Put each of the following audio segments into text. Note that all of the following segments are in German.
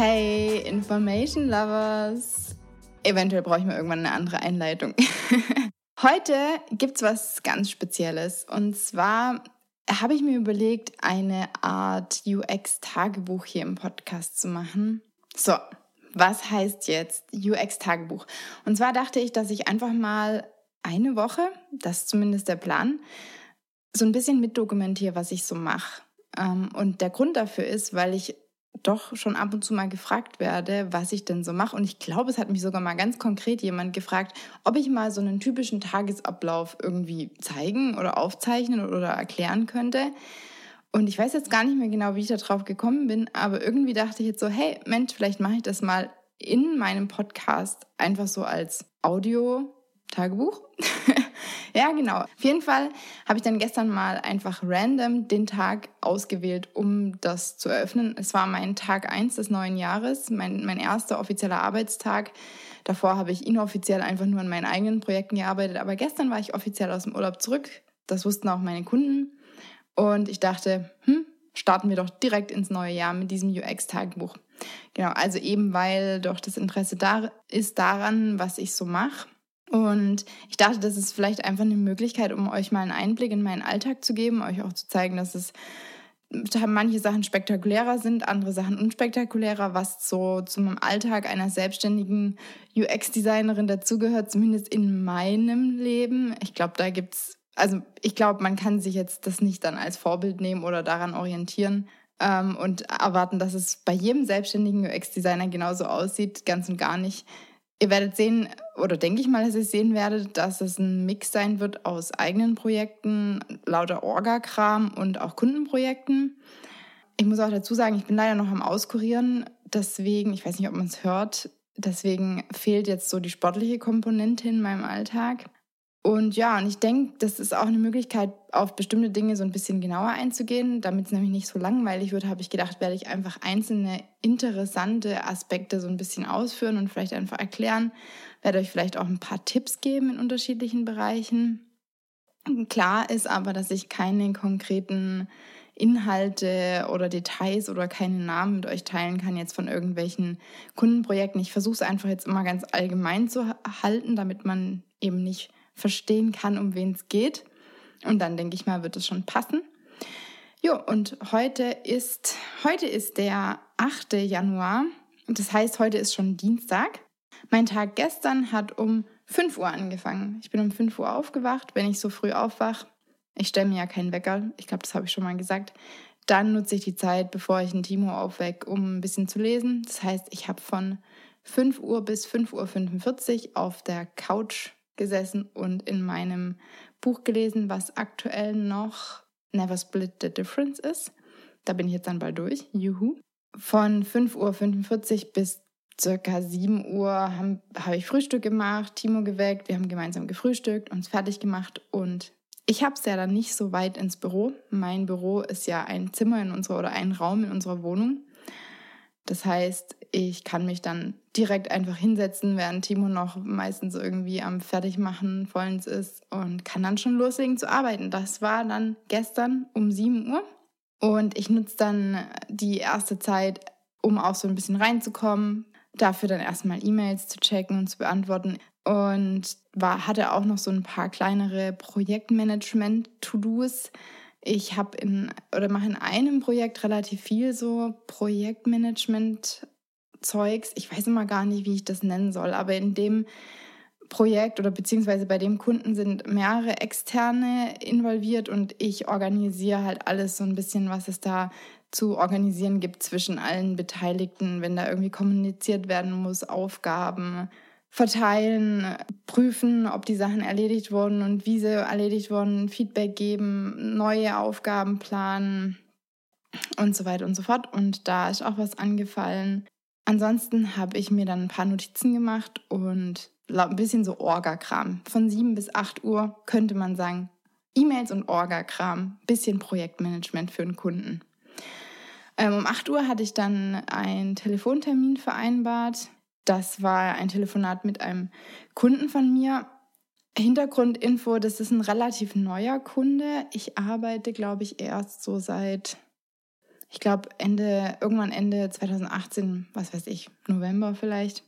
Hey, Information Lovers! Eventuell brauche ich mal irgendwann eine andere Einleitung. Heute gibt's was ganz Spezielles. Und zwar habe ich mir überlegt, eine Art UX-Tagebuch hier im Podcast zu machen. So, was heißt jetzt UX-Tagebuch? Und zwar dachte ich, dass ich einfach mal eine Woche, das ist zumindest der Plan, so ein bisschen mitdokumentiere, was ich so mache. Ähm, und der Grund dafür ist, weil ich doch schon ab und zu mal gefragt werde, was ich denn so mache. Und ich glaube, es hat mich sogar mal ganz konkret jemand gefragt, ob ich mal so einen typischen Tagesablauf irgendwie zeigen oder aufzeichnen oder erklären könnte. Und ich weiß jetzt gar nicht mehr genau, wie ich da drauf gekommen bin, aber irgendwie dachte ich jetzt so, hey Mensch, vielleicht mache ich das mal in meinem Podcast einfach so als Audio-Tagebuch. Ja, genau. Auf jeden Fall habe ich dann gestern mal einfach random den Tag ausgewählt, um das zu eröffnen. Es war mein Tag 1 des neuen Jahres, mein, mein erster offizieller Arbeitstag. Davor habe ich inoffiziell einfach nur an meinen eigenen Projekten gearbeitet. Aber gestern war ich offiziell aus dem Urlaub zurück. Das wussten auch meine Kunden. Und ich dachte, hm, starten wir doch direkt ins neue Jahr mit diesem UX-Tagebuch. Genau, also eben weil doch das Interesse da ist daran, was ich so mache und ich dachte, das ist vielleicht einfach eine Möglichkeit, um euch mal einen Einblick in meinen Alltag zu geben, euch auch zu zeigen, dass es manche Sachen spektakulärer sind, andere Sachen unspektakulärer, was so zum Alltag einer selbstständigen UX-Designerin dazugehört, zumindest in meinem Leben. Ich glaube, da gibt's, also ich glaube, man kann sich jetzt das nicht dann als Vorbild nehmen oder daran orientieren ähm, und erwarten, dass es bei jedem selbstständigen UX-Designer genauso aussieht, ganz und gar nicht. Ihr werdet sehen, oder denke ich mal, dass ihr sehen werdet, dass es ein Mix sein wird aus eigenen Projekten, lauter Orga-Kram und auch Kundenprojekten. Ich muss auch dazu sagen, ich bin leider noch am Auskurieren, deswegen, ich weiß nicht, ob man es hört, deswegen fehlt jetzt so die sportliche Komponente in meinem Alltag. Und ja, und ich denke, das ist auch eine Möglichkeit, auf bestimmte Dinge so ein bisschen genauer einzugehen. Damit es nämlich nicht so langweilig wird, habe ich gedacht, werde ich einfach einzelne interessante Aspekte so ein bisschen ausführen und vielleicht einfach erklären. Werde euch vielleicht auch ein paar Tipps geben in unterschiedlichen Bereichen. Klar ist aber, dass ich keine konkreten Inhalte oder Details oder keine Namen mit euch teilen kann jetzt von irgendwelchen Kundenprojekten. Ich versuche es einfach jetzt immer ganz allgemein zu halten, damit man eben nicht verstehen kann, um wen es geht. Und dann denke ich mal, wird es schon passen. Jo, und heute ist, heute ist der 8. Januar. Das heißt, heute ist schon Dienstag. Mein Tag gestern hat um 5 Uhr angefangen. Ich bin um 5 Uhr aufgewacht, wenn ich so früh aufwache. Ich stelle mir ja keinen Wecker. Ich glaube, das habe ich schon mal gesagt. Dann nutze ich die Zeit, bevor ich ein Timo aufwecke, um ein bisschen zu lesen. Das heißt, ich habe von 5 Uhr bis 5.45 Uhr auf der Couch gesessen und in meinem Buch gelesen, was aktuell noch Never Split the Difference ist. Da bin ich jetzt dann bald durch. Juhu. Von 5.45 Uhr bis circa 7 Uhr habe hab ich Frühstück gemacht, Timo geweckt, wir haben gemeinsam gefrühstückt, uns fertig gemacht und ich habe es ja dann nicht so weit ins Büro. Mein Büro ist ja ein Zimmer in unserer oder ein Raum in unserer Wohnung. Das heißt, ich kann mich dann direkt einfach hinsetzen, während Timo noch meistens irgendwie am Fertigmachen vollends ist und kann dann schon loslegen zu arbeiten. Das war dann gestern um 7 Uhr. Und ich nutze dann die erste Zeit, um auch so ein bisschen reinzukommen, dafür dann erstmal E-Mails zu checken und zu beantworten. Und war, hatte auch noch so ein paar kleinere Projektmanagement-To-Dos, ich habe in oder mache in einem Projekt relativ viel so Projektmanagement-Zeugs. Ich weiß immer gar nicht, wie ich das nennen soll, aber in dem Projekt oder beziehungsweise bei dem Kunden sind mehrere Externe involviert und ich organisiere halt alles so ein bisschen, was es da zu organisieren gibt zwischen allen Beteiligten, wenn da irgendwie kommuniziert werden muss, Aufgaben, verteilen, prüfen, ob die Sachen erledigt wurden und wie sie erledigt wurden, Feedback geben, neue Aufgaben planen und so weiter und so fort. Und da ist auch was angefallen. Ansonsten habe ich mir dann ein paar Notizen gemacht und ein bisschen so Orga-Kram. Von 7 bis 8 Uhr könnte man sagen, E-Mails und Orga-Kram, bisschen Projektmanagement für einen Kunden. Ähm, um 8 Uhr hatte ich dann einen Telefontermin vereinbart das war ein Telefonat mit einem Kunden von mir. Hintergrundinfo, das ist ein relativ neuer Kunde. Ich arbeite, glaube ich, erst so seit Ich glaube, Ende, irgendwann Ende 2018, was weiß ich, November vielleicht.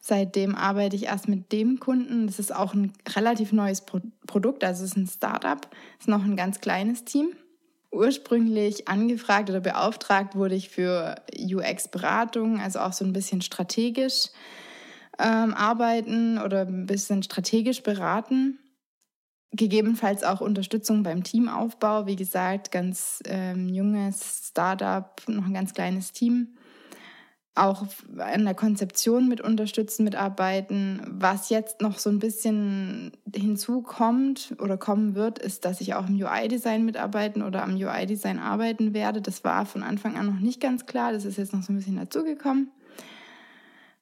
Seitdem arbeite ich erst mit dem Kunden. Das ist auch ein relativ neues Pro Produkt, also es ist ein Startup, es ist noch ein ganz kleines Team. Ursprünglich angefragt oder beauftragt wurde ich für UX-Beratung, also auch so ein bisschen strategisch ähm, arbeiten oder ein bisschen strategisch beraten. Gegebenenfalls auch Unterstützung beim Teamaufbau. Wie gesagt, ganz ähm, junges Startup, noch ein ganz kleines Team. Auch an der Konzeption mit unterstützen, mitarbeiten. Was jetzt noch so ein bisschen hinzukommt oder kommen wird, ist, dass ich auch im UI-Design mitarbeiten oder am UI-Design arbeiten werde. Das war von Anfang an noch nicht ganz klar. Das ist jetzt noch so ein bisschen dazugekommen.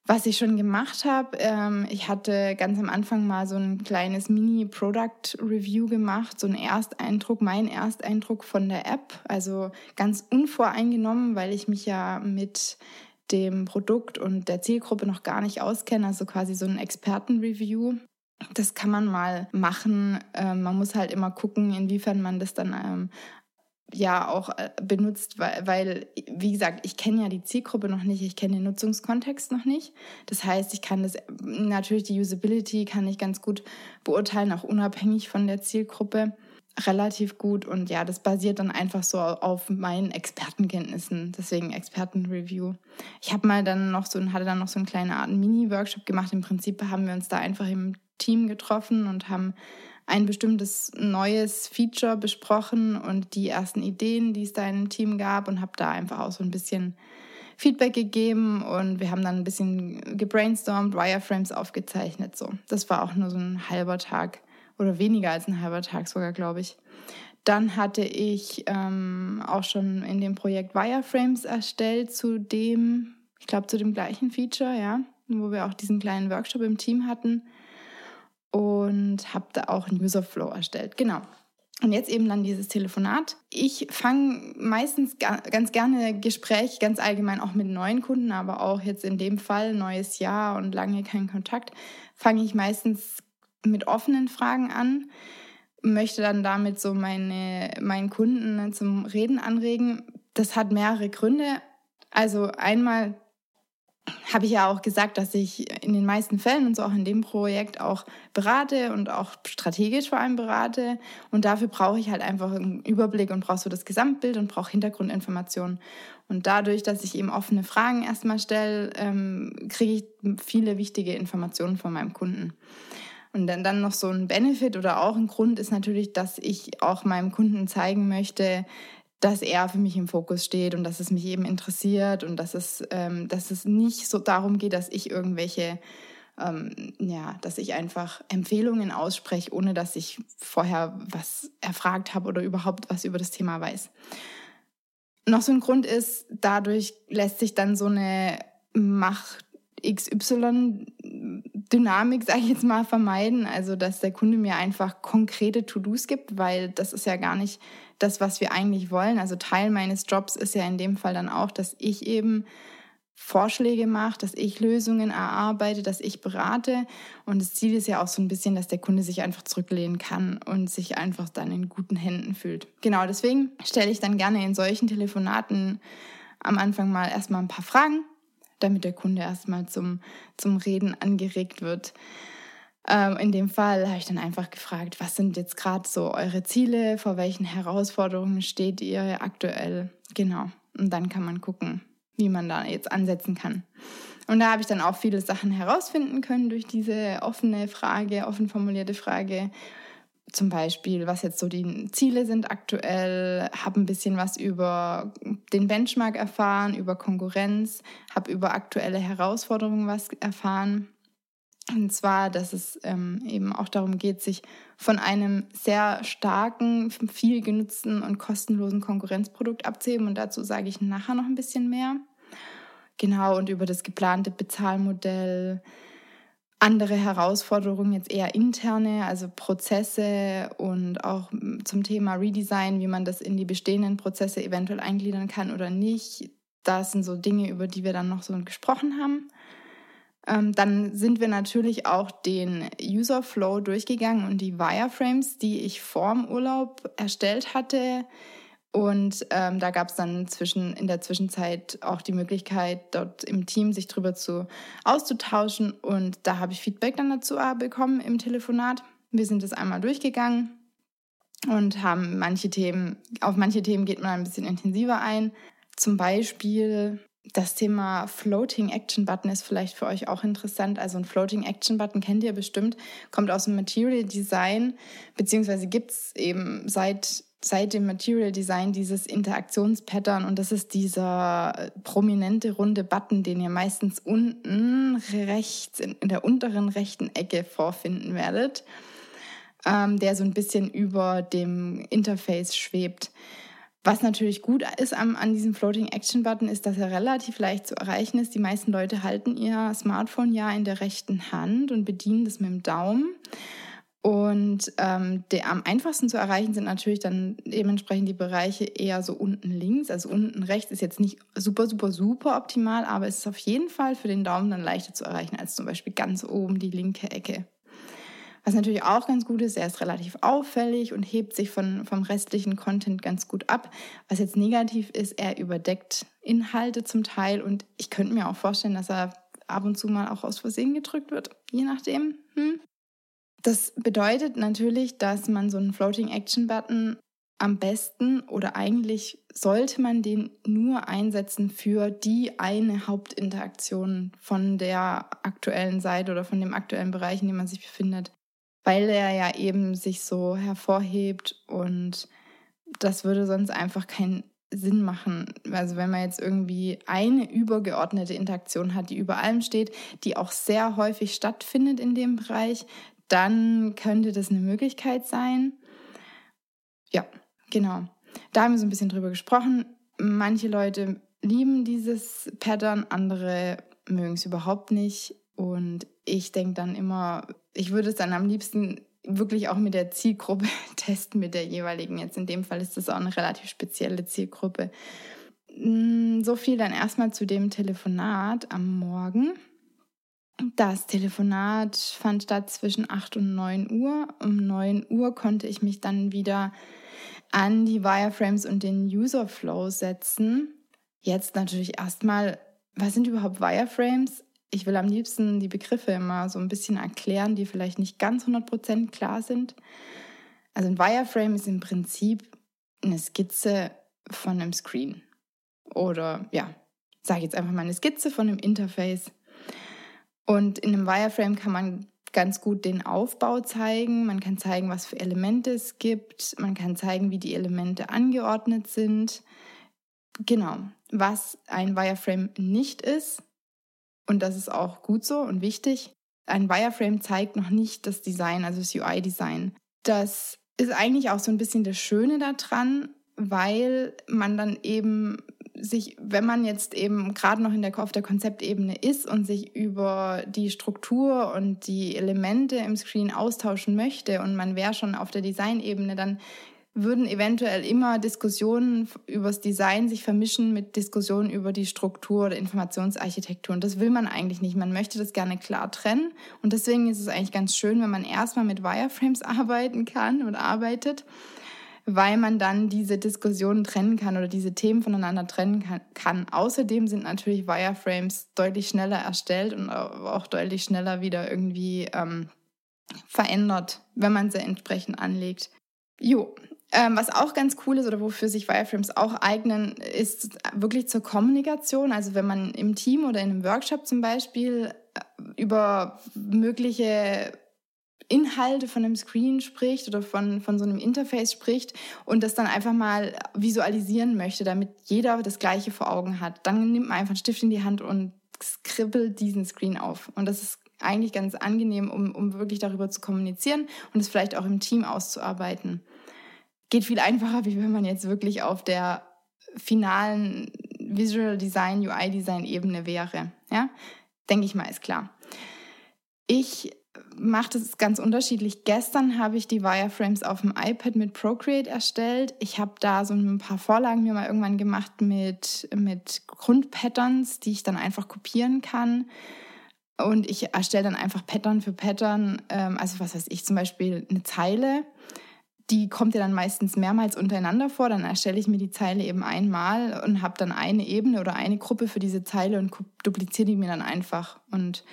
Was ich schon gemacht habe, ähm, ich hatte ganz am Anfang mal so ein kleines Mini-Product-Review gemacht, so ein Ersteindruck, mein Ersteindruck von der App. Also ganz unvoreingenommen, weil ich mich ja mit dem Produkt und der Zielgruppe noch gar nicht auskenne, also quasi so ein Experten-Review. Das kann man mal machen. Ähm, man muss halt immer gucken, inwiefern man das dann ähm, ja auch äh, benutzt, weil, weil wie gesagt, ich kenne ja die Zielgruppe noch nicht, ich kenne den Nutzungskontext noch nicht. Das heißt, ich kann das natürlich die Usability kann ich ganz gut beurteilen, auch unabhängig von der Zielgruppe relativ gut und ja, das basiert dann einfach so auf meinen Expertenkenntnissen, deswegen Expertenreview. Ich habe mal dann noch so hatte dann noch so eine kleine Art Mini-Workshop gemacht. Im Prinzip haben wir uns da einfach im Team getroffen und haben ein bestimmtes neues Feature besprochen und die ersten Ideen, die es da im Team gab und habe da einfach auch so ein bisschen Feedback gegeben und wir haben dann ein bisschen gebrainstormt, Wireframes aufgezeichnet. So, das war auch nur so ein halber Tag oder weniger als ein halber Tag sogar, glaube ich. Dann hatte ich ähm, auch schon in dem Projekt Wireframes erstellt zu dem, ich glaube zu dem gleichen Feature, ja, wo wir auch diesen kleinen Workshop im Team hatten und habe da auch einen User Flow erstellt. Genau. Und jetzt eben dann dieses Telefonat. Ich fange meistens ganz gerne Gespräch, ganz allgemein auch mit neuen Kunden, aber auch jetzt in dem Fall neues Jahr und lange kein Kontakt, fange ich meistens mit offenen Fragen an, möchte dann damit so meine, meinen Kunden zum Reden anregen. Das hat mehrere Gründe. Also einmal habe ich ja auch gesagt, dass ich in den meisten Fällen und so auch in dem Projekt auch berate und auch strategisch vor allem berate. Und dafür brauche ich halt einfach einen Überblick und brauche so das Gesamtbild und brauche Hintergrundinformationen. Und dadurch, dass ich eben offene Fragen erstmal stelle, ähm, kriege ich viele wichtige Informationen von meinem Kunden. Und dann, dann noch so ein Benefit oder auch ein Grund ist natürlich, dass ich auch meinem Kunden zeigen möchte, dass er für mich im Fokus steht und dass es mich eben interessiert und dass es, ähm, dass es nicht so darum geht, dass ich irgendwelche, ähm, ja, dass ich einfach Empfehlungen ausspreche, ohne dass ich vorher was erfragt habe oder überhaupt was über das Thema weiß. Noch so ein Grund ist, dadurch lässt sich dann so eine Macht XY-Dynamik, sage ich jetzt mal, vermeiden. Also, dass der Kunde mir einfach konkrete To-Dos gibt, weil das ist ja gar nicht das, was wir eigentlich wollen. Also Teil meines Jobs ist ja in dem Fall dann auch, dass ich eben Vorschläge mache, dass ich Lösungen erarbeite, dass ich berate. Und das Ziel ist ja auch so ein bisschen, dass der Kunde sich einfach zurücklehnen kann und sich einfach dann in guten Händen fühlt. Genau, deswegen stelle ich dann gerne in solchen Telefonaten am Anfang mal erstmal ein paar Fragen, damit der Kunde erstmal zum, zum Reden angeregt wird. Ähm, in dem Fall habe ich dann einfach gefragt, was sind jetzt gerade so eure Ziele, vor welchen Herausforderungen steht ihr aktuell? Genau. Und dann kann man gucken, wie man da jetzt ansetzen kann. Und da habe ich dann auch viele Sachen herausfinden können durch diese offene Frage, offen formulierte Frage. Zum Beispiel, was jetzt so die Ziele sind aktuell, habe ein bisschen was über den Benchmark erfahren, über Konkurrenz, habe über aktuelle Herausforderungen was erfahren und zwar, dass es ähm, eben auch darum geht, sich von einem sehr starken, viel genutzten und kostenlosen Konkurrenzprodukt abzuheben. Und dazu sage ich nachher noch ein bisschen mehr. Genau, und über das geplante Bezahlmodell, andere Herausforderungen, jetzt eher interne, also Prozesse und auch zum Thema Redesign, wie man das in die bestehenden Prozesse eventuell eingliedern kann oder nicht. Das sind so Dinge, über die wir dann noch so gesprochen haben. Ähm, dann sind wir natürlich auch den User Flow durchgegangen und die Wireframes, die ich vorm Urlaub erstellt hatte, Und ähm, da gab es dann zwischen, in der Zwischenzeit auch die Möglichkeit, dort im Team sich drüber zu auszutauschen. Und da habe ich Feedback dann dazu äh, bekommen im Telefonat. Wir sind das einmal durchgegangen und haben manche Themen, auf manche Themen geht man ein bisschen intensiver ein. Zum Beispiel das Thema Floating Action Button ist vielleicht für euch auch interessant. Also ein Floating Action Button kennt ihr bestimmt, kommt aus dem Material Design, beziehungsweise gibt es eben seit, seit dem Material Design dieses Interaktionspattern und das ist dieser prominente runde Button, den ihr meistens unten rechts in, in der unteren rechten Ecke vorfinden werdet ähm, der so ein bisschen über dem Interface schwebt. Was natürlich gut ist an, an diesem Floating Action Button, ist, dass er relativ leicht zu erreichen ist. Die meisten Leute halten ihr Smartphone ja in der rechten Hand und bedienen das mit dem Daumen. Und ähm, der am einfachsten zu erreichen sind natürlich dann dementsprechend die Bereiche eher so unten links. Also unten rechts ist jetzt nicht super, super, super optimal, aber es ist auf jeden Fall für den Daumen dann leichter zu erreichen als zum Beispiel ganz oben die linke Ecke. Was natürlich auch ganz gut ist, er ist relativ auffällig und hebt sich von, vom restlichen Content ganz gut ab. Was jetzt negativ ist, er überdeckt Inhalte zum Teil und ich könnte mir auch vorstellen, dass er ab und zu mal auch aus Versehen gedrückt wird, je nachdem. Hm. Das bedeutet natürlich, dass man so einen Floating Action Button am besten oder eigentlich sollte man den nur einsetzen für die eine Hauptinteraktion von der aktuellen Seite oder von dem aktuellen Bereich, in dem man sich befindet weil er ja eben sich so hervorhebt und das würde sonst einfach keinen Sinn machen. Also wenn man jetzt irgendwie eine übergeordnete Interaktion hat, die über allem steht, die auch sehr häufig stattfindet in dem Bereich, dann könnte das eine Möglichkeit sein. Ja, genau. Da haben wir so ein bisschen drüber gesprochen. Manche Leute lieben dieses Pattern, andere mögen es überhaupt nicht. Und ich denke dann immer, ich würde es dann am liebsten wirklich auch mit der Zielgruppe testen, mit der jeweiligen. Jetzt in dem Fall ist das auch eine relativ spezielle Zielgruppe. Mm, so viel dann erstmal zu dem Telefonat am Morgen. Das Telefonat fand statt zwischen 8 und 9 Uhr. Um 9 Uhr konnte ich mich dann wieder an die Wireframes und den User Flow setzen. Jetzt natürlich erstmal, was sind überhaupt Wireframes? ich will am liebsten die Begriffe immer so ein bisschen erklären, die vielleicht nicht ganz 100% klar sind. Also ein Wireframe ist im Prinzip eine Skizze von einem Screen. Oder ja, sage jetzt einfach mal eine Skizze von einem Interface. Und in einem Wireframe kann man ganz gut den Aufbau zeigen. Man kann zeigen, was für Elemente es gibt. Man kann zeigen, wie die Elemente angeordnet sind. Genau. Was ein Wireframe nicht ist, und das ist auch gut so und wichtig. Ein Wireframe zeigt noch nicht das Design, also das UI-Design. Das ist eigentlich auch so ein bisschen das Schöne daran, weil man dann eben sich, wenn man jetzt eben gerade noch in der, auf der Konzeptebene ist und sich über die Struktur und die Elemente im Screen austauschen möchte und man wäre schon auf der Designebene, dann würden eventuell immer Diskussionen über das Design sich vermischen mit Diskussionen über die Struktur oder Informationsarchitektur. Und das will man eigentlich nicht. Man möchte das gerne klar trennen. Und deswegen ist es eigentlich ganz schön, wenn man erstmal mit Wireframes arbeiten kann und arbeitet, weil man dann diese Diskussionen trennen kann oder diese Themen voneinander trennen kann. Außerdem sind natürlich Wireframes deutlich schneller erstellt und auch deutlich schneller wieder irgendwie ähm, verändert, wenn man sie entsprechend anlegt. Jo, ähm, was auch ganz cool ist oder wofür sich Wireframes auch eignen, ist wirklich zur Kommunikation. Also wenn man im Team oder in einem Workshop zum Beispiel äh, über mögliche Inhalte von einem Screen spricht oder von, von so einem Interface spricht und das dann einfach mal visualisieren möchte, damit jeder das Gleiche vor Augen hat, dann nimmt man einfach einen Stift in die Hand und skribbelt diesen Screen auf. Und das ist eigentlich ganz angenehm, um, um wirklich darüber zu kommunizieren und es vielleicht auch im Team auszuarbeiten geht viel einfacher, wie wenn man jetzt wirklich auf der finalen Visual Design, UI Design Ebene wäre. Ja, denke ich mal, ist klar. Ich mache das ganz unterschiedlich. Gestern habe ich die Wireframes auf dem iPad mit Procreate erstellt. Ich habe da so ein paar Vorlagen mir mal irgendwann gemacht mit, mit Grundpatterns, die ich dann einfach kopieren kann. Und ich erstelle dann einfach Pattern für Pattern. Ähm, also was weiß ich, zum Beispiel eine Zeile die kommt ja dann meistens mehrmals untereinander vor. Dann erstelle ich mir die Zeile eben einmal und habe dann eine Ebene oder eine Gruppe für diese Zeile und dupliziere die mir dann einfach und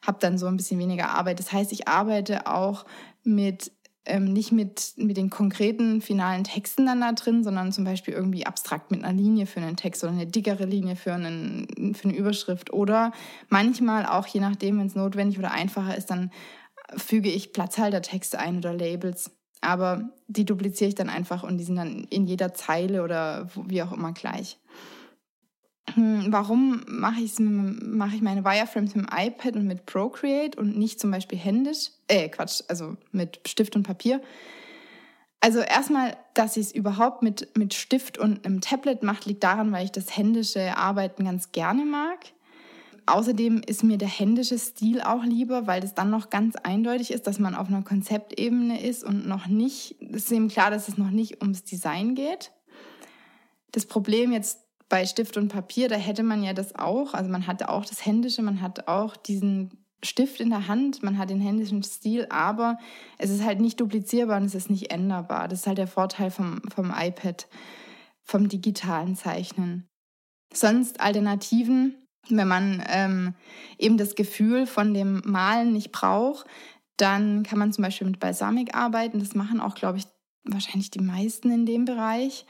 habe dann so ein bisschen weniger Arbeit. Das heißt, ich arbeite auch mit ähm, nicht mit, mit den konkreten finalen Texten dann da drin, sondern zum Beispiel irgendwie abstrakt mit einer Linie für einen Text oder eine dickere Linie für, einen, für eine Überschrift. Oder manchmal auch, je nachdem, wenn es notwendig oder einfacher ist, dann füge ich Platzhaltertexte ein oder Labels. Aber die dupliziere ich dann einfach und die sind dann in jeder Zeile oder wie auch immer gleich. Hm, warum mache, mache ich meine Wireframes mit dem iPad und mit Procreate und nicht zum Beispiel händisch? Äh, Quatsch, also mit Stift und Papier. Also erstmal, dass ich es überhaupt mit, mit Stift und einem Tablet mache, liegt daran, weil ich das händische Arbeiten ganz gerne mag. Außerdem ist mir der händische Stil auch lieber, weil es dann noch ganz eindeutig ist, dass man auf einer Konzeptebene ist und noch nicht, es ist eben klar, dass es noch nicht ums Design geht. Das Problem jetzt bei Stift und Papier, da hätte man ja das auch, also man hat auch das Händische, man hat auch diesen Stift in der Hand, man hat den händischen Stil, aber es ist halt nicht duplizierbar und es ist nicht änderbar. Das ist halt der Vorteil vom, vom iPad, vom digitalen Zeichnen. Sonst Alternativen, wenn man ähm, eben das Gefühl von dem Malen nicht braucht, dann kann man zum Beispiel mit Balsamik arbeiten. Das machen auch, glaube ich, wahrscheinlich die meisten in dem Bereich.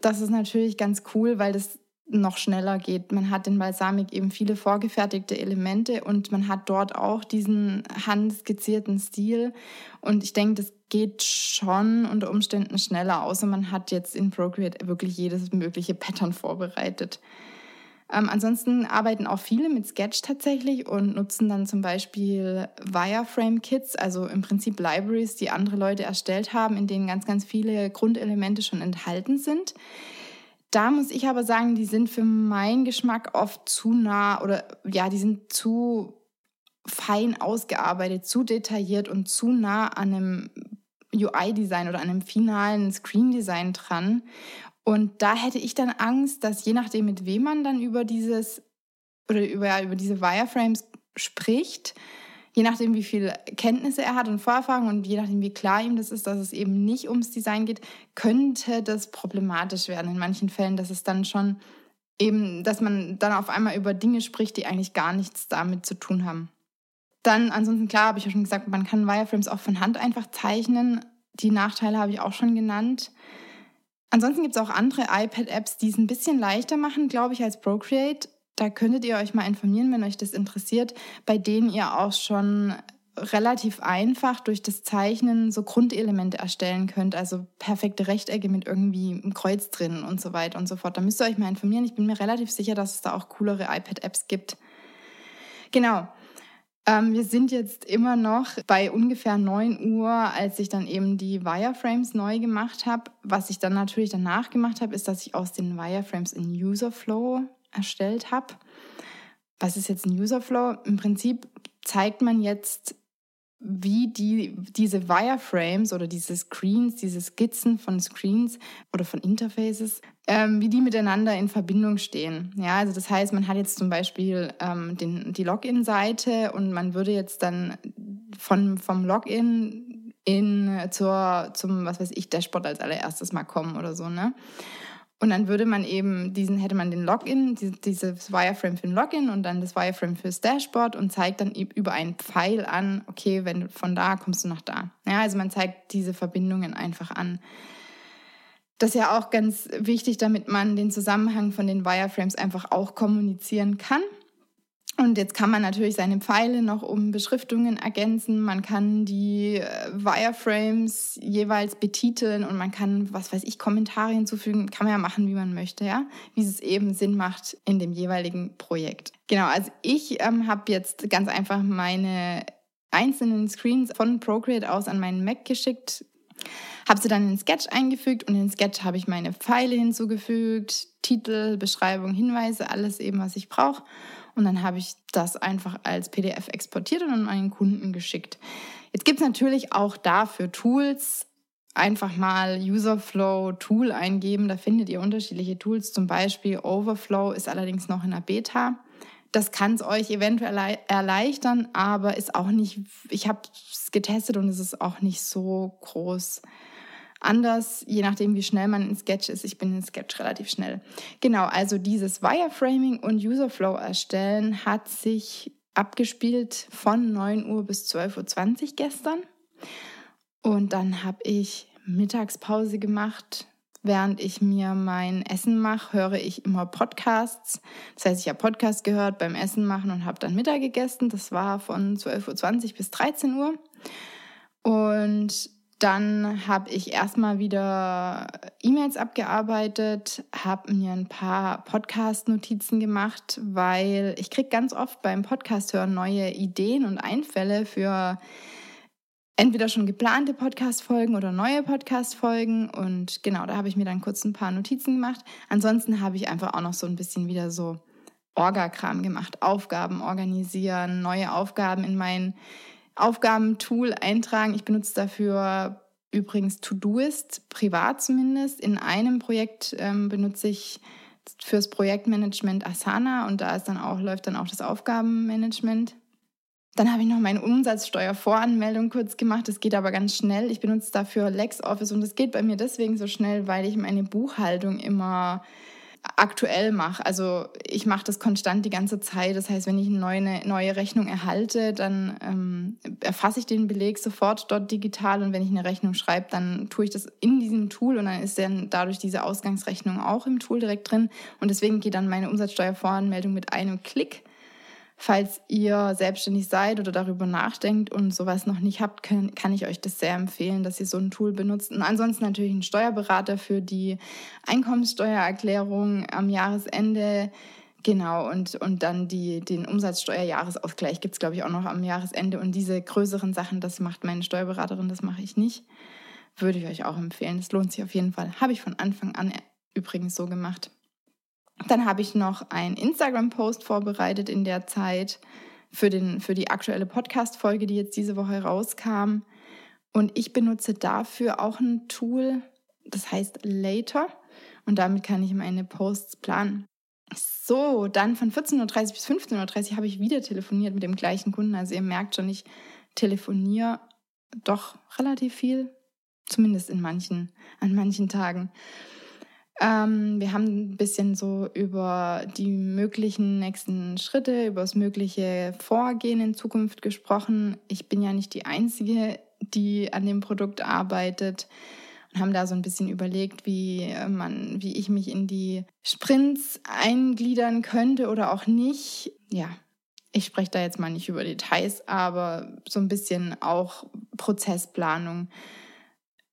Das ist natürlich ganz cool, weil das noch schneller geht. Man hat in Balsamik eben viele vorgefertigte Elemente und man hat dort auch diesen handskizzierten Stil. Und ich denke, das geht schon unter Umständen schneller, außer man hat jetzt in Procreate wirklich jedes mögliche Pattern vorbereitet. Ähm, ansonsten arbeiten auch viele mit Sketch tatsächlich und nutzen dann zum Beispiel Wireframe-Kits, also im Prinzip Libraries, die andere Leute erstellt haben, in denen ganz, ganz viele Grundelemente schon enthalten sind. Da muss ich aber sagen, die sind für meinen Geschmack oft zu nah oder ja, die sind zu fein ausgearbeitet, zu detailliert und zu nah an einem UI-Design oder an einem finalen Screen-Design dran. Und da hätte ich dann Angst, dass je nachdem, mit wem man dann über dieses oder über, über diese Wireframes spricht, je nachdem, wie viel Kenntnisse er hat und Vorerfahrung und je nachdem, wie klar ihm das ist, dass es eben nicht ums Design geht, könnte das problematisch werden in manchen Fällen, dass es dann schon eben, dass man dann auf einmal über Dinge spricht, die eigentlich gar nichts damit zu tun haben. Dann ansonsten klar, habe ich ja schon gesagt, man kann Wireframes auch von Hand einfach zeichnen. Die Nachteile habe ich auch schon genannt. Ansonsten gibt es auch andere iPad-Apps, die es ein bisschen leichter machen, glaube ich, als Procreate. Da könntet ihr euch mal informieren, wenn euch das interessiert, bei denen ihr auch schon relativ einfach durch das Zeichnen so Grundelemente erstellen könnt, also perfekte Rechtecke mit irgendwie einem Kreuz drin und so weiter und so fort. Da müsst ihr euch mal informieren. Ich bin mir relativ sicher, dass es da auch coolere iPad-Apps gibt. Genau. Ähm, wir sind jetzt immer noch bei ungefähr 9 Uhr, als ich dann eben die Wireframes neu gemacht habe. Was ich dann natürlich danach gemacht habe, ist, dass ich aus den Wireframes in Userflow erstellt habe. Was ist jetzt ein Userflow? Im Prinzip zeigt man jetzt, wie die, diese Wireframes oder diese Screens, diese Skizzen von Screens oder von Interfaces, ähm, wie die miteinander in Verbindung stehen. Ja, also das heißt, man hat jetzt zum Beispiel ähm, den, die Login-Seite und man würde jetzt dann von, vom Login in zur, zum, was weiß ich, Dashboard als allererstes mal kommen oder so, ne? Und dann würde man eben diesen, hätte man den Login, dieses Wireframe für den Login und dann das Wireframe fürs Dashboard und zeigt dann über einen Pfeil an, okay, wenn du von da kommst du nach da. Ja, also man zeigt diese Verbindungen einfach an. Das ist ja auch ganz wichtig, damit man den Zusammenhang von den Wireframes einfach auch kommunizieren kann. Und jetzt kann man natürlich seine Pfeile noch um Beschriftungen ergänzen. Man kann die äh, Wireframes jeweils betiteln und man kann, was weiß ich, Kommentare hinzufügen. Kann man ja machen, wie man möchte, ja, wie es eben Sinn macht in dem jeweiligen Projekt. Genau, also ich ähm, habe jetzt ganz einfach meine einzelnen Screens von Procreate aus an meinen Mac geschickt, habe sie dann in Sketch eingefügt und in Sketch habe ich meine Pfeile hinzugefügt, Titel, Beschreibung, Hinweise, alles eben, was ich brauche. Und dann habe ich das einfach als PDF exportiert und an meinen Kunden geschickt. Jetzt gibt es natürlich auch dafür Tools. Einfach mal Userflow Tool eingeben. Da findet ihr unterschiedliche Tools. Zum Beispiel Overflow ist allerdings noch in der Beta. Das kann es euch eventuell erleichtern, aber ist auch nicht, ich habe es getestet und es ist auch nicht so groß anders, je nachdem, wie schnell man in Sketch ist. Ich bin in Sketch relativ schnell. Genau, also dieses Wireframing und Userflow erstellen hat sich abgespielt von 9 Uhr bis 12.20 Uhr gestern. Und dann habe ich Mittagspause gemacht. Während ich mir mein Essen mache, höre ich immer Podcasts. Das heißt, ich habe Podcast gehört beim Essen machen und habe dann Mittag gegessen. Das war von 12.20 Uhr bis 13 Uhr. Und dann habe ich erstmal wieder E-Mails abgearbeitet, habe mir ein paar Podcast-Notizen gemacht, weil ich kriege ganz oft beim Podcast hören neue Ideen und Einfälle für entweder schon geplante Podcast-Folgen oder neue Podcast-Folgen. Und genau, da habe ich mir dann kurz ein paar Notizen gemacht. Ansonsten habe ich einfach auch noch so ein bisschen wieder so Orga-Kram gemacht, Aufgaben organisieren, neue Aufgaben in mein Aufgabentool eintragen. Ich benutze dafür übrigens Todoist, privat zumindest. In einem Projekt ähm, benutze ich fürs Projektmanagement Asana und da ist dann auch, läuft dann auch das Aufgabenmanagement. Dann habe ich noch meine Umsatzsteuervoranmeldung kurz gemacht. Das geht aber ganz schnell. Ich benutze dafür LexOffice und das geht bei mir deswegen so schnell, weil ich meine Buchhaltung immer aktuell mache. Also ich mache das konstant die ganze Zeit. Das heißt, wenn ich eine neue, neue Rechnung erhalte, dann ähm, erfasse ich den Beleg sofort dort digital und wenn ich eine Rechnung schreibe, dann tue ich das in diesem Tool und dann ist dann dadurch diese Ausgangsrechnung auch im Tool direkt drin. Und deswegen geht dann meine Umsatzsteuervoranmeldung mit einem Klick Falls ihr selbstständig seid oder darüber nachdenkt und sowas noch nicht habt, kann, kann ich euch das sehr empfehlen, dass ihr so ein Tool benutzt. Und ansonsten natürlich einen Steuerberater für die Einkommenssteuererklärung am Jahresende. Genau, und, und dann die, den Umsatzsteuerjahresausgleich gibt es, glaube ich, auch noch am Jahresende. Und diese größeren Sachen, das macht meine Steuerberaterin, das mache ich nicht. Würde ich euch auch empfehlen. Das lohnt sich auf jeden Fall. Habe ich von Anfang an übrigens so gemacht. Dann habe ich noch einen Instagram-Post vorbereitet in der Zeit für, den, für die aktuelle Podcast-Folge, die jetzt diese Woche rauskam. Und ich benutze dafür auch ein Tool, das heißt Later. Und damit kann ich meine Posts planen. So, dann von 14.30 Uhr bis 15.30 Uhr habe ich wieder telefoniert mit dem gleichen Kunden. Also ihr merkt schon, ich telefoniere doch relativ viel, zumindest in manchen, an manchen Tagen. Ähm, wir haben ein bisschen so über die möglichen nächsten Schritte, über das mögliche Vorgehen in Zukunft gesprochen. Ich bin ja nicht die Einzige, die an dem Produkt arbeitet und haben da so ein bisschen überlegt, wie man, wie ich mich in die Sprints eingliedern könnte oder auch nicht. Ja, ich spreche da jetzt mal nicht über Details, aber so ein bisschen auch Prozessplanung.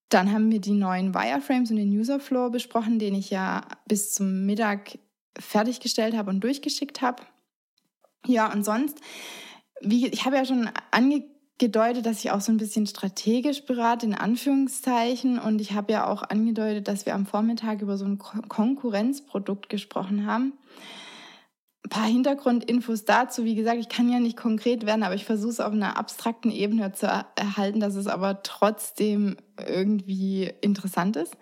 Dann haben wir die neuen Wireframes und den Userflow besprochen, den ich ja bis zum Mittag fertiggestellt habe und durchgeschickt habe. Ja, und sonst, wie, ich habe ja schon angedeutet, dass ich auch so ein bisschen strategisch berate, in Anführungszeichen. Und ich habe ja auch angedeutet, dass wir am Vormittag über so ein Konkurrenzprodukt gesprochen haben ein paar Hintergrundinfos dazu. Wie gesagt, ich kann ja nicht konkret werden, aber ich versuche es auf einer abstrakten Ebene zu erhalten, dass es aber trotzdem irgendwie interessant ist.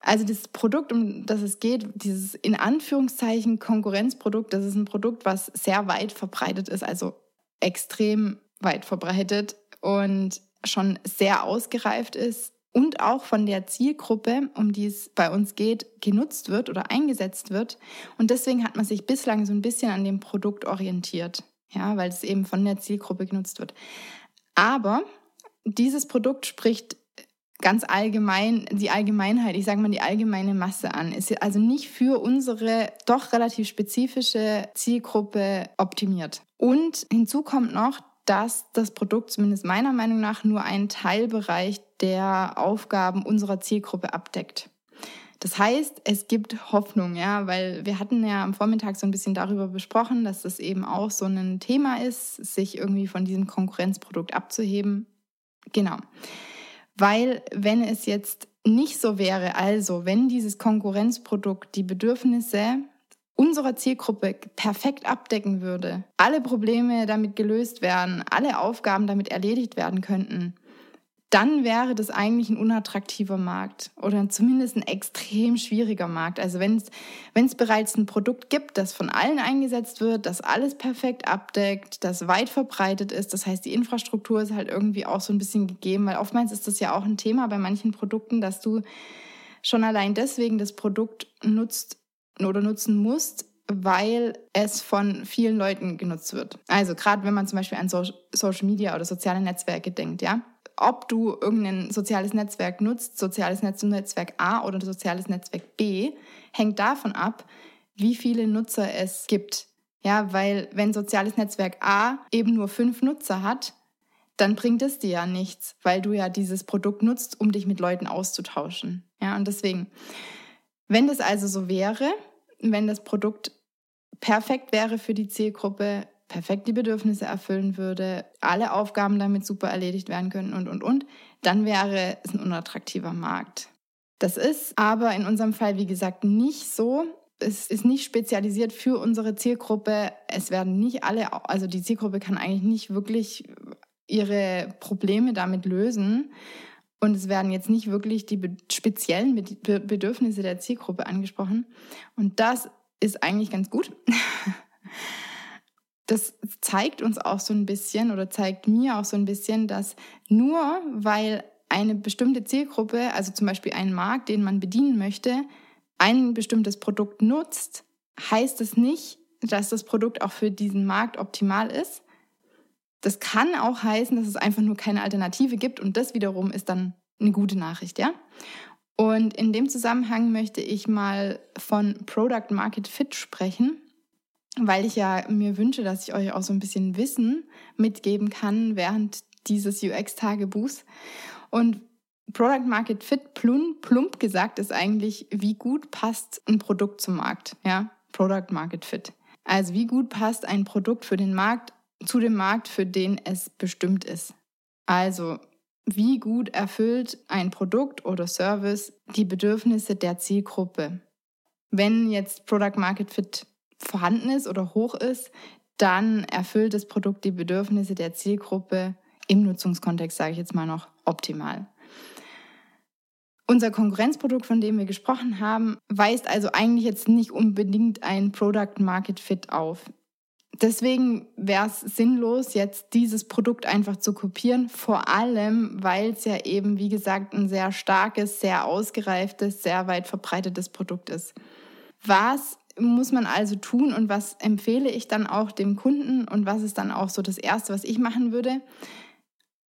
Also das Produkt, um das es geht, dieses in Anführungszeichen Konkurrenzprodukt, das ist ein Produkt, was sehr weit verbreitet ist, also extrem weit verbreitet und schon sehr ausgereift ist und auch von der Zielgruppe, um die es bei uns geht, genutzt wird oder eingesetzt wird. Und deswegen hat man sich bislang so ein bisschen an dem Produkt orientiert, ja, weil es eben von der Zielgruppe genutzt wird. Aber dieses Produkt spricht ganz allgemein die Allgemeinheit, ich sage mal die allgemeine Masse an, ist also nicht für unsere doch relativ spezifische Zielgruppe optimiert. Und hinzu kommt noch, dass das Produkt zumindest meiner Meinung nach nur einen Teilbereich der Aufgaben unserer Zielgruppe abdeckt. Das heißt, es gibt Hoffnung, ja, weil wir hatten ja am Vormittag so ein bisschen darüber besprochen, dass das eben auch so ein Thema ist, sich irgendwie von diesem Konkurrenzprodukt abzuheben. Genau. Weil wenn es jetzt nicht so wäre, also wenn dieses Konkurrenzprodukt die Bedürfnisse unserer Zielgruppe perfekt abdecken würde, alle Probleme damit gelöst werden, alle Aufgaben damit erledigt werden könnten, dann wäre das eigentlich ein unattraktiver Markt oder zumindest ein extrem schwieriger Markt. Also wenn es bereits ein Produkt gibt, das von allen eingesetzt wird, das alles perfekt abdeckt, das weit verbreitet ist, das heißt, die Infrastruktur ist halt irgendwie auch so ein bisschen gegeben, weil oftmals ist das ja auch ein Thema bei manchen Produkten, dass du schon allein deswegen das Produkt nutzt oder nutzen musst, weil es von vielen Leuten genutzt wird. Also gerade wenn man zum Beispiel an Social Media oder soziale Netzwerke denkt, ja ob du irgendein soziales Netzwerk nutzt, soziales Netzwerk A oder soziales Netzwerk B, hängt davon ab, wie viele Nutzer es gibt. Ja, weil wenn soziales Netzwerk A eben nur fünf Nutzer hat, dann bringt es dir ja nichts, weil du ja dieses Produkt nutzt, um dich mit Leuten auszutauschen. Ja, und deswegen, wenn das also so wäre, wenn das Produkt perfekt wäre für die Zielgruppe, perfekt die Bedürfnisse erfüllen würde, alle Aufgaben damit super erledigt werden können und, und, und, dann wäre es ein unattraktiver Markt. Das ist aber in unserem Fall, wie gesagt, nicht so. Es ist nicht spezialisiert für unsere Zielgruppe. Es werden nicht alle, also die Zielgruppe kann eigentlich nicht wirklich ihre Probleme damit lösen. Und es werden jetzt nicht wirklich die speziellen Bedürfnisse der Zielgruppe angesprochen. Und das ist eigentlich ganz gut. das zeigt uns auch so ein bisschen oder zeigt mir auch so ein bisschen, dass nur weil eine bestimmte Zielgruppe, also zum Beispiel ein Markt, den man bedienen möchte, ein bestimmtes Produkt nutzt, heißt es nicht, dass das Produkt auch für diesen Markt optimal ist. Das kann auch heißen, dass es einfach nur keine Alternative gibt und das wiederum ist dann eine gute Nachricht, ja? Und in dem Zusammenhang möchte ich mal von Product Market Fit sprechen weil ich ja mir wünsche, dass ich euch auch so ein bisschen Wissen mitgeben kann während dieses UX-Tagebuchs. Und Product Market Fit, plump, plump gesagt, ist eigentlich, wie gut passt ein Produkt zum Markt. Ja, Product Market Fit. Also wie gut passt ein Produkt für den Markt zu dem Markt, für den es bestimmt ist. Also wie gut erfüllt ein Produkt oder Service die Bedürfnisse der Zielgruppe. Wenn jetzt Product Market Fit vorhanden ist oder hoch ist, dann erfüllt das Produkt die Bedürfnisse der Zielgruppe im Nutzungskontext, sage ich jetzt mal noch, optimal. Unser Konkurrenzprodukt, von dem wir gesprochen haben, weist also eigentlich jetzt nicht unbedingt ein Product Market Fit auf. Deswegen wäre es sinnlos, jetzt dieses Produkt einfach zu kopieren, vor allem, weil es ja eben, wie gesagt, ein sehr starkes, sehr ausgereiftes, sehr weit verbreitetes Produkt ist. Was muss man also tun und was empfehle ich dann auch dem Kunden und was ist dann auch so das Erste, was ich machen würde?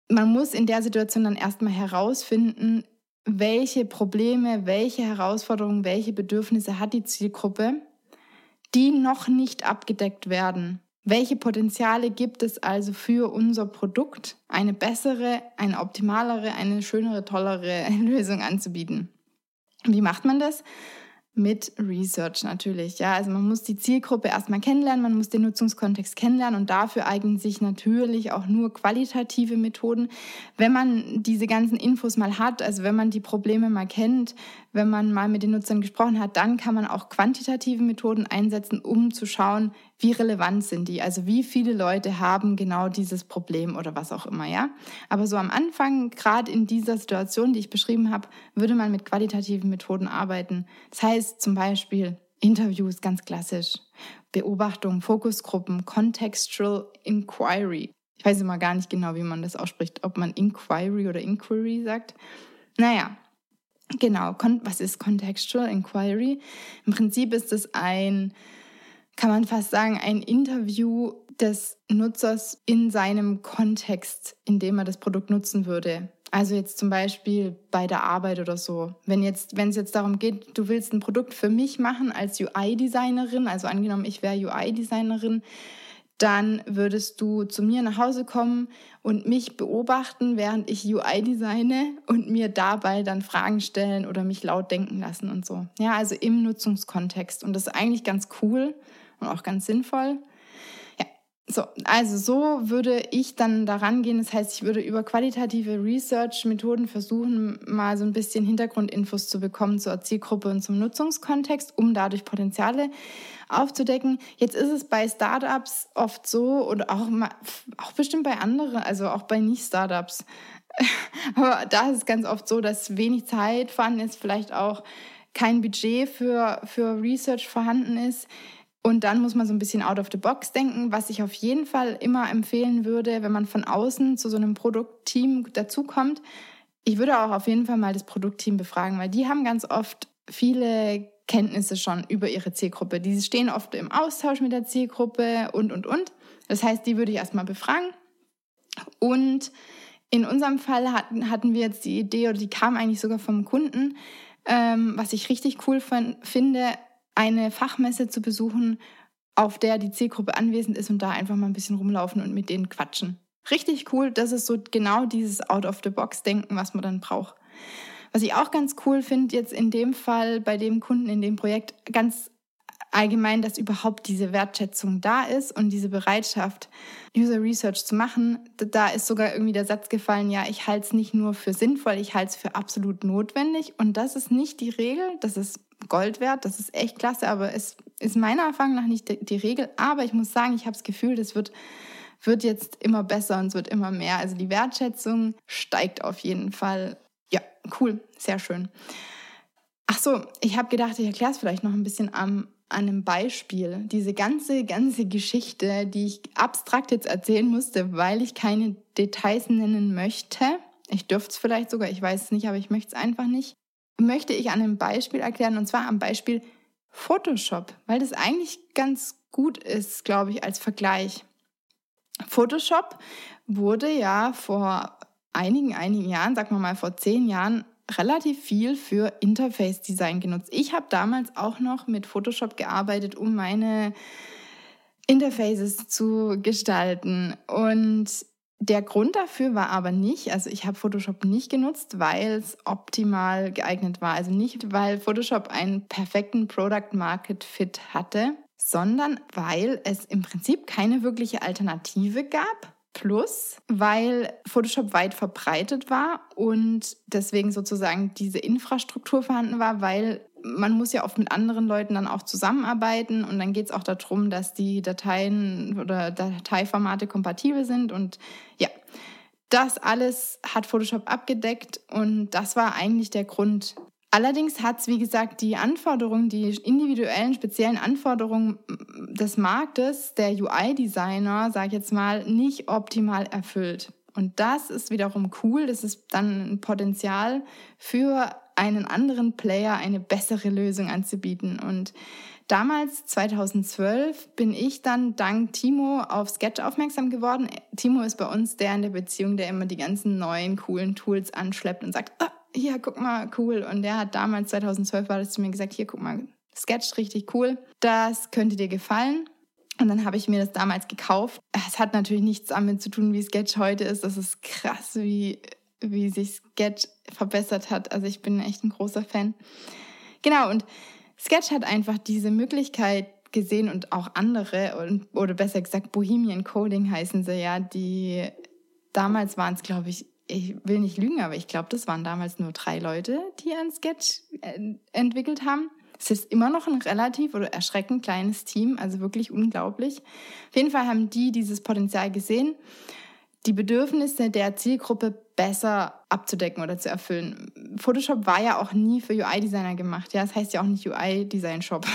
Man muss in der Situation dann erstmal herausfinden, welche Probleme, welche Herausforderungen, welche Bedürfnisse hat die Zielgruppe, die noch nicht abgedeckt werden. Welche Potenziale gibt es also für unser Produkt, eine bessere, eine optimalere, eine schönere, tollere Lösung anzubieten? Wie macht man das? Mit Research natürlich. Ja, also man muss die Zielgruppe erstmal kennenlernen, man muss den Nutzungskontext kennenlernen und dafür eignen sich natürlich auch nur qualitative Methoden. Wenn man diese ganzen Infos mal hat, also wenn man die Probleme mal kennt, wenn man mal mit den Nutzern gesprochen hat, dann kann man auch quantitative Methoden einsetzen, um zu schauen, wie relevant sind die? Also wie viele Leute haben genau dieses Problem oder was auch immer, ja? Aber so am Anfang, gerade in dieser Situation, die ich beschrieben habe, würde man mit qualitativen Methoden arbeiten. Das heißt zum Beispiel Interviews, ganz klassisch. Beobachtung, Fokusgruppen, Contextual Inquiry. Ich weiß immer gar nicht genau, wie man das ausspricht, ob man Inquiry oder Inquiry sagt. Naja, genau. Was ist Contextual Inquiry? Im Prinzip ist es ein kann man fast sagen, ein Interview des Nutzers in seinem Kontext, in dem er das Produkt nutzen würde. Also jetzt zum Beispiel bei der Arbeit oder so. Wenn jetzt, wenn es jetzt darum geht, du willst ein Produkt für mich machen als UI-Designerin, also angenommen, ich wäre UI-Designerin, dann würdest du zu mir nach Hause kommen und mich beobachten, während ich UI designe und mir dabei dann Fragen stellen oder mich laut denken lassen und so. Ja, also im Nutzungskontext. Und das ist eigentlich ganz cool und auch ganz sinnvoll. So, also so würde ich dann daran gehen. Das heißt, ich würde über qualitative Research-Methoden versuchen, mal so ein bisschen Hintergrundinfos zu bekommen zur Zielgruppe und zum Nutzungskontext, um dadurch Potenziale aufzudecken. Jetzt ist es bei Startups oft so oder auch, auch bestimmt bei anderen, also auch bei Nicht-Startups, Aber da ist es ganz oft so, dass wenig Zeit vorhanden ist, vielleicht auch kein Budget für, für Research vorhanden ist. Und dann muss man so ein bisschen out of the box denken, was ich auf jeden Fall immer empfehlen würde, wenn man von außen zu so einem Produktteam dazukommt. Ich würde auch auf jeden Fall mal das Produktteam befragen, weil die haben ganz oft viele Kenntnisse schon über ihre Zielgruppe. Die stehen oft im Austausch mit der Zielgruppe und, und, und. Das heißt, die würde ich erstmal befragen. Und in unserem Fall hatten, hatten wir jetzt die Idee, oder die kam eigentlich sogar vom Kunden, ähm, was ich richtig cool von, finde, eine Fachmesse zu besuchen, auf der die Zielgruppe anwesend ist und da einfach mal ein bisschen rumlaufen und mit denen quatschen. Richtig cool, das ist so genau dieses Out-of-the-Box-Denken, was man dann braucht. Was ich auch ganz cool finde, jetzt in dem Fall bei dem Kunden in dem Projekt, ganz allgemein, dass überhaupt diese Wertschätzung da ist und diese Bereitschaft, User Research zu machen. Da ist sogar irgendwie der Satz gefallen, ja, ich halte es nicht nur für sinnvoll, ich halte es für absolut notwendig. Und das ist nicht die Regel, das ist Gold wert, das ist echt klasse, aber es ist meiner Erfahrung nach nicht die Regel. Aber ich muss sagen, ich habe das Gefühl, das wird, wird jetzt immer besser und es wird immer mehr. Also die Wertschätzung steigt auf jeden Fall. Ja, cool, sehr schön. Ach so, ich habe gedacht, ich erkläre es vielleicht noch ein bisschen am an einem Beispiel. Diese ganze, ganze Geschichte, die ich abstrakt jetzt erzählen musste, weil ich keine Details nennen möchte. Ich dürfte es vielleicht sogar, ich weiß es nicht, aber ich möchte es einfach nicht möchte ich an einem Beispiel erklären, und zwar am Beispiel Photoshop, weil das eigentlich ganz gut ist, glaube ich, als Vergleich. Photoshop wurde ja vor einigen, einigen Jahren, sagen wir mal vor zehn Jahren, relativ viel für Interface-Design genutzt. Ich habe damals auch noch mit Photoshop gearbeitet, um meine Interfaces zu gestalten. Und der Grund dafür war aber nicht, also ich habe Photoshop nicht genutzt, weil es optimal geeignet war. Also nicht, weil Photoshop einen perfekten Product Market Fit hatte, sondern weil es im Prinzip keine wirkliche Alternative gab. Plus, weil Photoshop weit verbreitet war und deswegen sozusagen diese Infrastruktur vorhanden war, weil man muss ja oft mit anderen Leuten dann auch zusammenarbeiten und dann geht es auch darum, dass die Dateien oder Dateiformate kompatibel sind und ja, das alles hat Photoshop abgedeckt und das war eigentlich der Grund. Allerdings hat es, wie gesagt, die Anforderungen, die individuellen, speziellen Anforderungen des Marktes, der UI-Designer, sage ich jetzt mal, nicht optimal erfüllt. Und das ist wiederum cool. Das ist dann ein Potenzial für einen anderen Player eine bessere Lösung anzubieten. Und damals, 2012, bin ich dann dank Timo auf Sketch aufmerksam geworden. Timo ist bei uns der in der Beziehung, der immer die ganzen neuen, coolen Tools anschleppt und sagt, ah, hier, guck mal, cool. Und der hat damals, 2012 war das zu mir gesagt, hier, guck mal, Sketch richtig cool. Das könnte dir gefallen. Und dann habe ich mir das damals gekauft. Es hat natürlich nichts damit zu tun, wie Sketch heute ist. Das ist krass, wie wie sich Sketch verbessert hat. Also ich bin echt ein großer Fan. Genau, und Sketch hat einfach diese Möglichkeit gesehen und auch andere, oder besser gesagt Bohemian Coding heißen sie ja, die damals waren es, glaube ich, ich will nicht lügen, aber ich glaube, das waren damals nur drei Leute, die ein Sketch äh, entwickelt haben. Es ist immer noch ein relativ oder erschreckend kleines Team, also wirklich unglaublich. Auf jeden Fall haben die dieses Potenzial gesehen die Bedürfnisse der Zielgruppe besser abzudecken oder zu erfüllen. Photoshop war ja auch nie für UI-Designer gemacht. Ja, das heißt ja auch nicht UI-Design-Shop.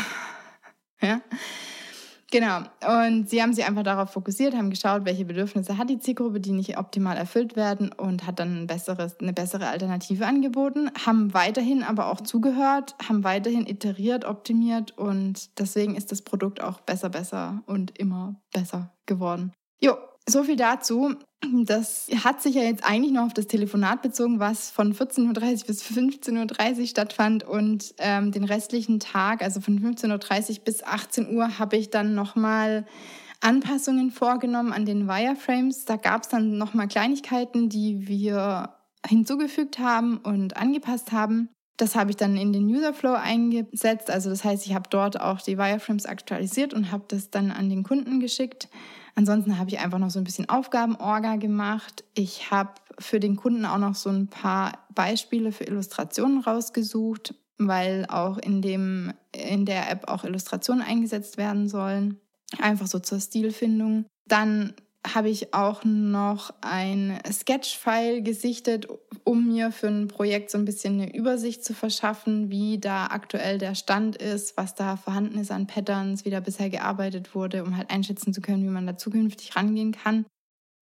ja. Genau. Und sie haben sich einfach darauf fokussiert, haben geschaut, welche Bedürfnisse hat die Zielgruppe, die nicht optimal erfüllt werden und hat dann ein besseres, eine bessere Alternative angeboten, haben weiterhin aber auch zugehört, haben weiterhin iteriert, optimiert und deswegen ist das Produkt auch besser, besser und immer besser geworden. Jo, so viel dazu. Das hat sich ja jetzt eigentlich noch auf das Telefonat bezogen, was von 14.30 Uhr bis 15.30 Uhr stattfand. Und ähm, den restlichen Tag, also von 15.30 Uhr bis 18 Uhr, habe ich dann nochmal Anpassungen vorgenommen an den Wireframes. Da gab es dann nochmal Kleinigkeiten, die wir hinzugefügt haben und angepasst haben. Das habe ich dann in den Userflow eingesetzt. Also das heißt, ich habe dort auch die Wireframes aktualisiert und habe das dann an den Kunden geschickt. Ansonsten habe ich einfach noch so ein bisschen Aufgabenorga gemacht. Ich habe für den Kunden auch noch so ein paar Beispiele für Illustrationen rausgesucht, weil auch in, dem, in der App auch Illustrationen eingesetzt werden sollen. Einfach so zur Stilfindung. Dann habe ich auch noch ein Sketch-File gesichtet, um mir für ein Projekt so ein bisschen eine Übersicht zu verschaffen, wie da aktuell der Stand ist, was da vorhanden ist an Patterns, wie da bisher gearbeitet wurde, um halt einschätzen zu können, wie man da zukünftig rangehen kann.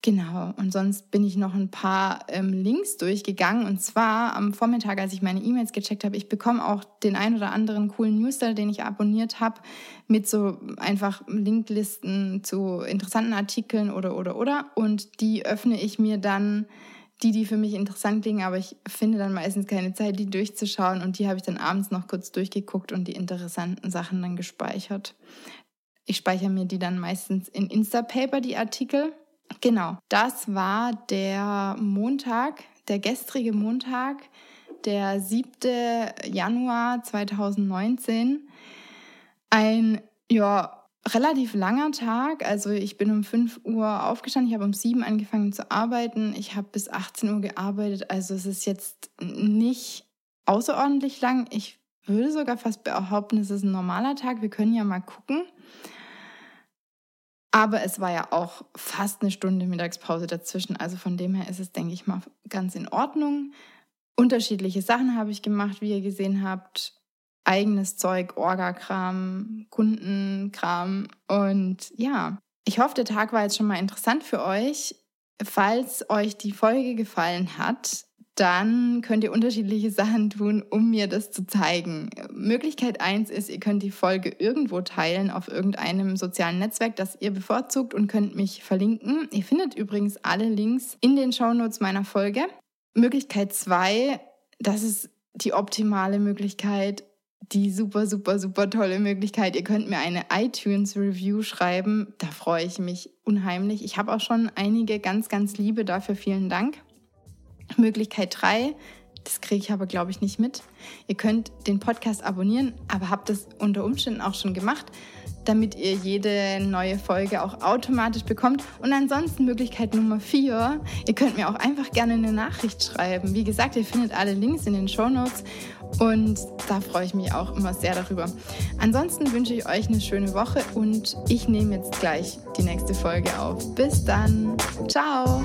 Genau, und sonst bin ich noch ein paar ähm, Links durchgegangen. Und zwar am Vormittag, als ich meine E-Mails gecheckt habe, ich bekomme auch den ein oder anderen coolen Newsletter, den ich abonniert habe, mit so einfach Linklisten zu interessanten Artikeln oder, oder, oder. Und die öffne ich mir dann, die, die für mich interessant klingen, aber ich finde dann meistens keine Zeit, die durchzuschauen. Und die habe ich dann abends noch kurz durchgeguckt und die interessanten Sachen dann gespeichert. Ich speichere mir die dann meistens in Instapaper, die Artikel Genau, das war der Montag, der gestrige Montag, der 7. Januar 2019. Ein, ja, relativ langer Tag. Also ich bin um 5 Uhr aufgestanden, ich habe um 7 Uhr angefangen zu arbeiten. Ich habe bis 18 Uhr gearbeitet. Also es ist jetzt nicht außerordentlich lang. Ich würde sogar fast behaupten, es ist ein normaler Tag. Wir können ja mal gucken. Aber es war ja auch fast eine Stunde Mittagspause dazwischen. Also von dem her ist es, denke ich mal, ganz in Ordnung. Unterschiedliche Sachen habe ich gemacht, wie ihr gesehen habt. Eigenes Zeug, Orgakram, Kundenkram. Und ja, ich hoffe, der Tag war jetzt schon mal interessant für euch. Falls euch die Folge gefallen hat, dann könnt ihr unterschiedliche Sachen tun, um mir das zu zeigen. Möglichkeit eins ist, ihr könnt die Folge irgendwo teilen auf irgendeinem sozialen Netzwerk, das ihr bevorzugt und könnt mich verlinken. Ihr findet übrigens alle Links in den Shownotes meiner Folge. Möglichkeit zwei, das ist die optimale Möglichkeit, die super, super, super tolle Möglichkeit. Ihr könnt mir eine iTunes-Review schreiben. Da freue ich mich unheimlich. Ich habe auch schon einige ganz, ganz liebe. Dafür vielen Dank. Möglichkeit 3, das kriege ich aber, glaube ich, nicht mit. Ihr könnt den Podcast abonnieren, aber habt es unter Umständen auch schon gemacht, damit ihr jede neue Folge auch automatisch bekommt. Und ansonsten Möglichkeit Nummer 4, ihr könnt mir auch einfach gerne eine Nachricht schreiben. Wie gesagt, ihr findet alle Links in den Show Notes und da freue ich mich auch immer sehr darüber. Ansonsten wünsche ich euch eine schöne Woche und ich nehme jetzt gleich die nächste Folge auf. Bis dann. Ciao.